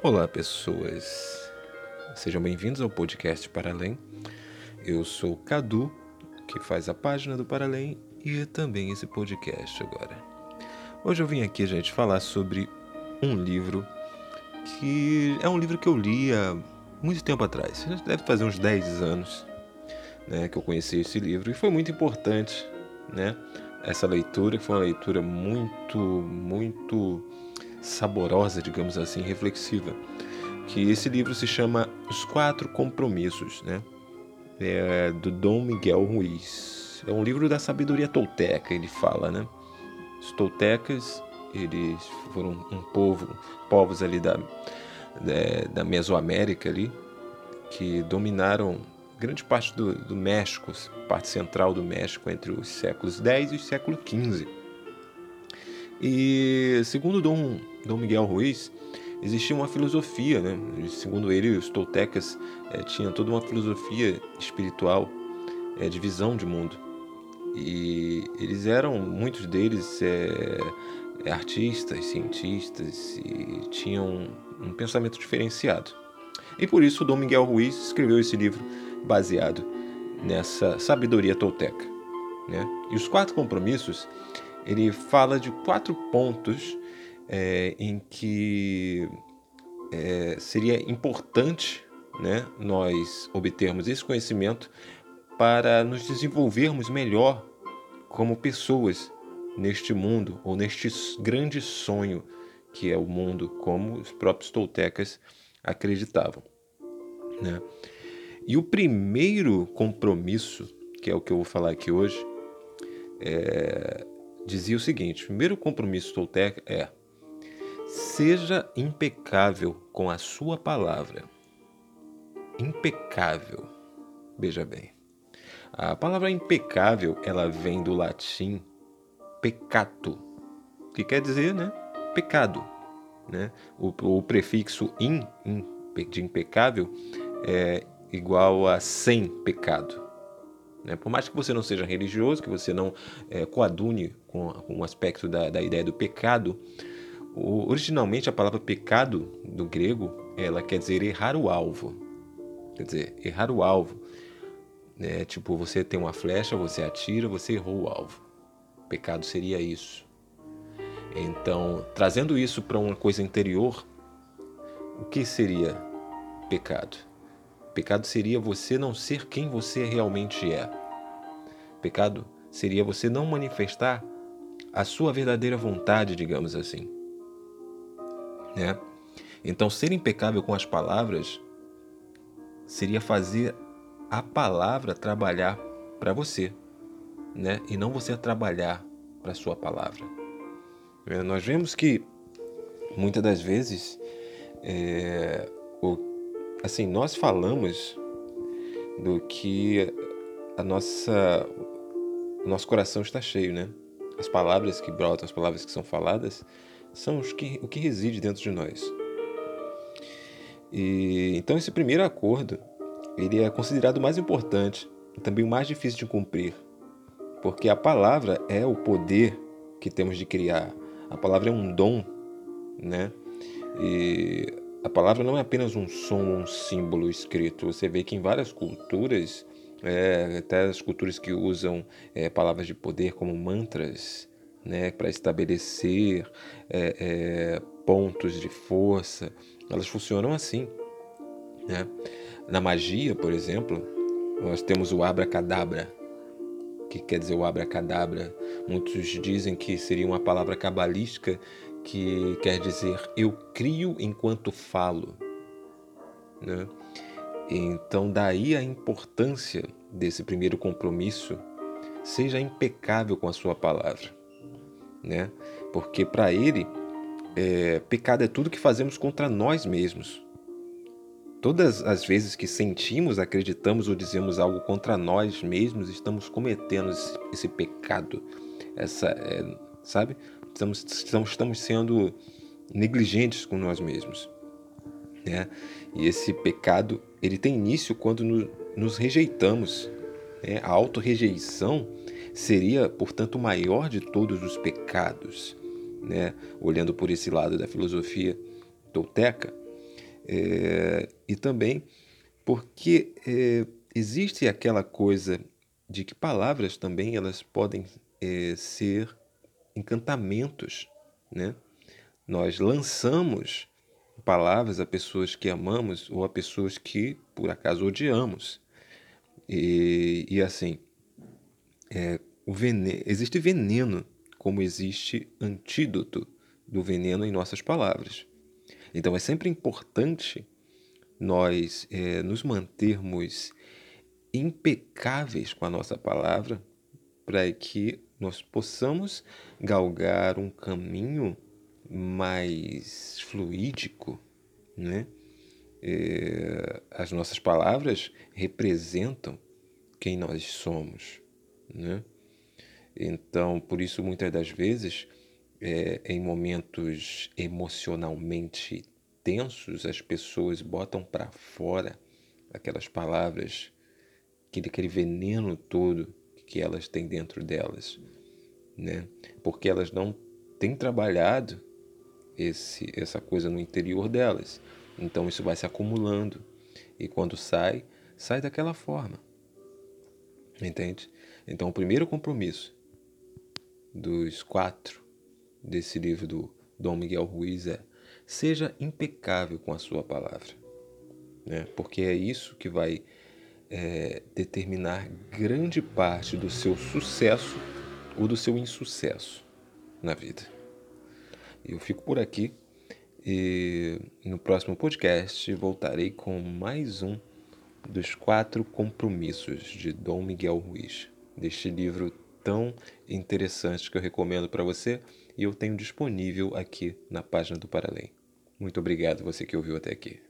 Olá, pessoas. Sejam bem-vindos ao podcast Para Além. Eu sou Cadu, que faz a página do Para Além e também esse podcast agora. Hoje eu vim aqui, gente, falar sobre um livro que é um livro que eu li há muito tempo atrás. Deve fazer uns 10 anos né, que eu conheci esse livro e foi muito importante, né? Essa leitura, que foi uma leitura muito, muito saborosa, digamos assim, reflexiva, que esse livro se chama Os Quatro Compromissos, né? É do Dom Miguel Ruiz. É um livro da sabedoria tolteca, ele fala, né? Os toltecas, eles foram um povo, povos ali da, da, é, da Mesoamérica ali, que dominaram grande parte do, do México, parte central do México entre os séculos X e o século XV. E segundo Dom, Dom Miguel Ruiz, existia uma filosofia, né? segundo ele, os toltecas é, tinham toda uma filosofia espiritual é, de visão de mundo. E eles eram, muitos deles, é, artistas, cientistas e tinham um pensamento diferenciado. E por isso Dom Miguel Ruiz escreveu esse livro baseado nessa sabedoria tolteca. Né? E os quatro compromissos ele fala de quatro pontos é, em que é, seria importante né, nós obtermos esse conhecimento para nos desenvolvermos melhor como pessoas neste mundo ou neste grande sonho que é o mundo, como os próprios toltecas acreditavam. Né? E o primeiro compromisso, que é o que eu vou falar aqui hoje, é, dizia o seguinte: o primeiro compromisso tolteca é seja impecável com a sua palavra. Impecável. Veja bem. A palavra impecável, ela vem do latim peccato, que quer dizer, né, pecado, né? O, o prefixo in, in de impecável é igual a sem pecado. Né? Por mais que você não seja religioso, que você não é, coadune com, com o aspecto da, da ideia do pecado, o, originalmente a palavra pecado do grego ela quer dizer errar o alvo. Quer dizer, errar o alvo. Né? Tipo, você tem uma flecha, você atira, você errou o alvo. Pecado seria isso. Então, trazendo isso para uma coisa interior, o que seria pecado? Pecado seria você não ser quem você realmente é. Pecado seria você não manifestar a sua verdadeira vontade, digamos assim. Né? Então, ser impecável com as palavras seria fazer a palavra trabalhar para você, né? E não você trabalhar para sua palavra. Nós vemos que muitas das vezes é, assim, nós falamos do que a nossa o nosso coração está cheio, né? As palavras que brotam, as palavras que são faladas, são os que, o que reside dentro de nós. E então esse primeiro acordo, ele é considerado o mais importante e também o mais difícil de cumprir, porque a palavra é o poder que temos de criar. A palavra é um dom, né? E a palavra não é apenas um som, um símbolo escrito. Você vê que em várias culturas, é, até as culturas que usam é, palavras de poder como mantras, né, para estabelecer é, é, pontos de força, elas funcionam assim. Né? Na magia, por exemplo, nós temos o abracadabra, que quer dizer o abracadabra. Muitos dizem que seria uma palavra cabalística que quer dizer eu crio enquanto falo. Né? Então, daí a importância desse primeiro compromisso, seja impecável com a sua palavra. Né? Porque para ele, é, pecado é tudo que fazemos contra nós mesmos. Todas as vezes que sentimos, acreditamos ou dizemos algo contra nós mesmos, estamos cometendo esse, esse pecado, essa, é, sabe? Estamos, estamos, estamos sendo negligentes com nós mesmos. Né? E esse pecado ele tem início quando no, nos rejeitamos. Né? A autorrejeição seria, portanto, o maior de todos os pecados. Né? Olhando por esse lado da filosofia tolteca. É, e também porque é, existe aquela coisa de que palavras também elas podem é, ser encantamentos, né? Nós lançamos palavras a pessoas que amamos ou a pessoas que por acaso odiamos. E, e assim, é, veneno, existe veneno como existe antídoto do veneno em nossas palavras. Então é sempre importante nós é, nos mantermos impecáveis com a nossa palavra para que nós possamos galgar um caminho mais fluídico, né? É, as nossas palavras representam quem nós somos, né? Então, por isso, muitas das vezes, é, em momentos emocionalmente tensos, as pessoas botam para fora aquelas palavras, aquele, aquele veneno todo que elas têm dentro delas, né? Porque elas não têm trabalhado esse, essa coisa no interior delas. Então isso vai se acumulando e quando sai, sai daquela forma. Entende? Então o primeiro compromisso dos quatro desse livro do Dom Miguel Ruiz é seja impecável com a sua palavra, né? Porque é isso que vai é, determinar grande parte do seu sucesso ou do seu insucesso na vida. Eu fico por aqui e no próximo podcast voltarei com mais um dos quatro compromissos de Dom Miguel Ruiz, deste livro tão interessante que eu recomendo para você e eu tenho disponível aqui na página do Paralém. Muito obrigado você que ouviu até aqui.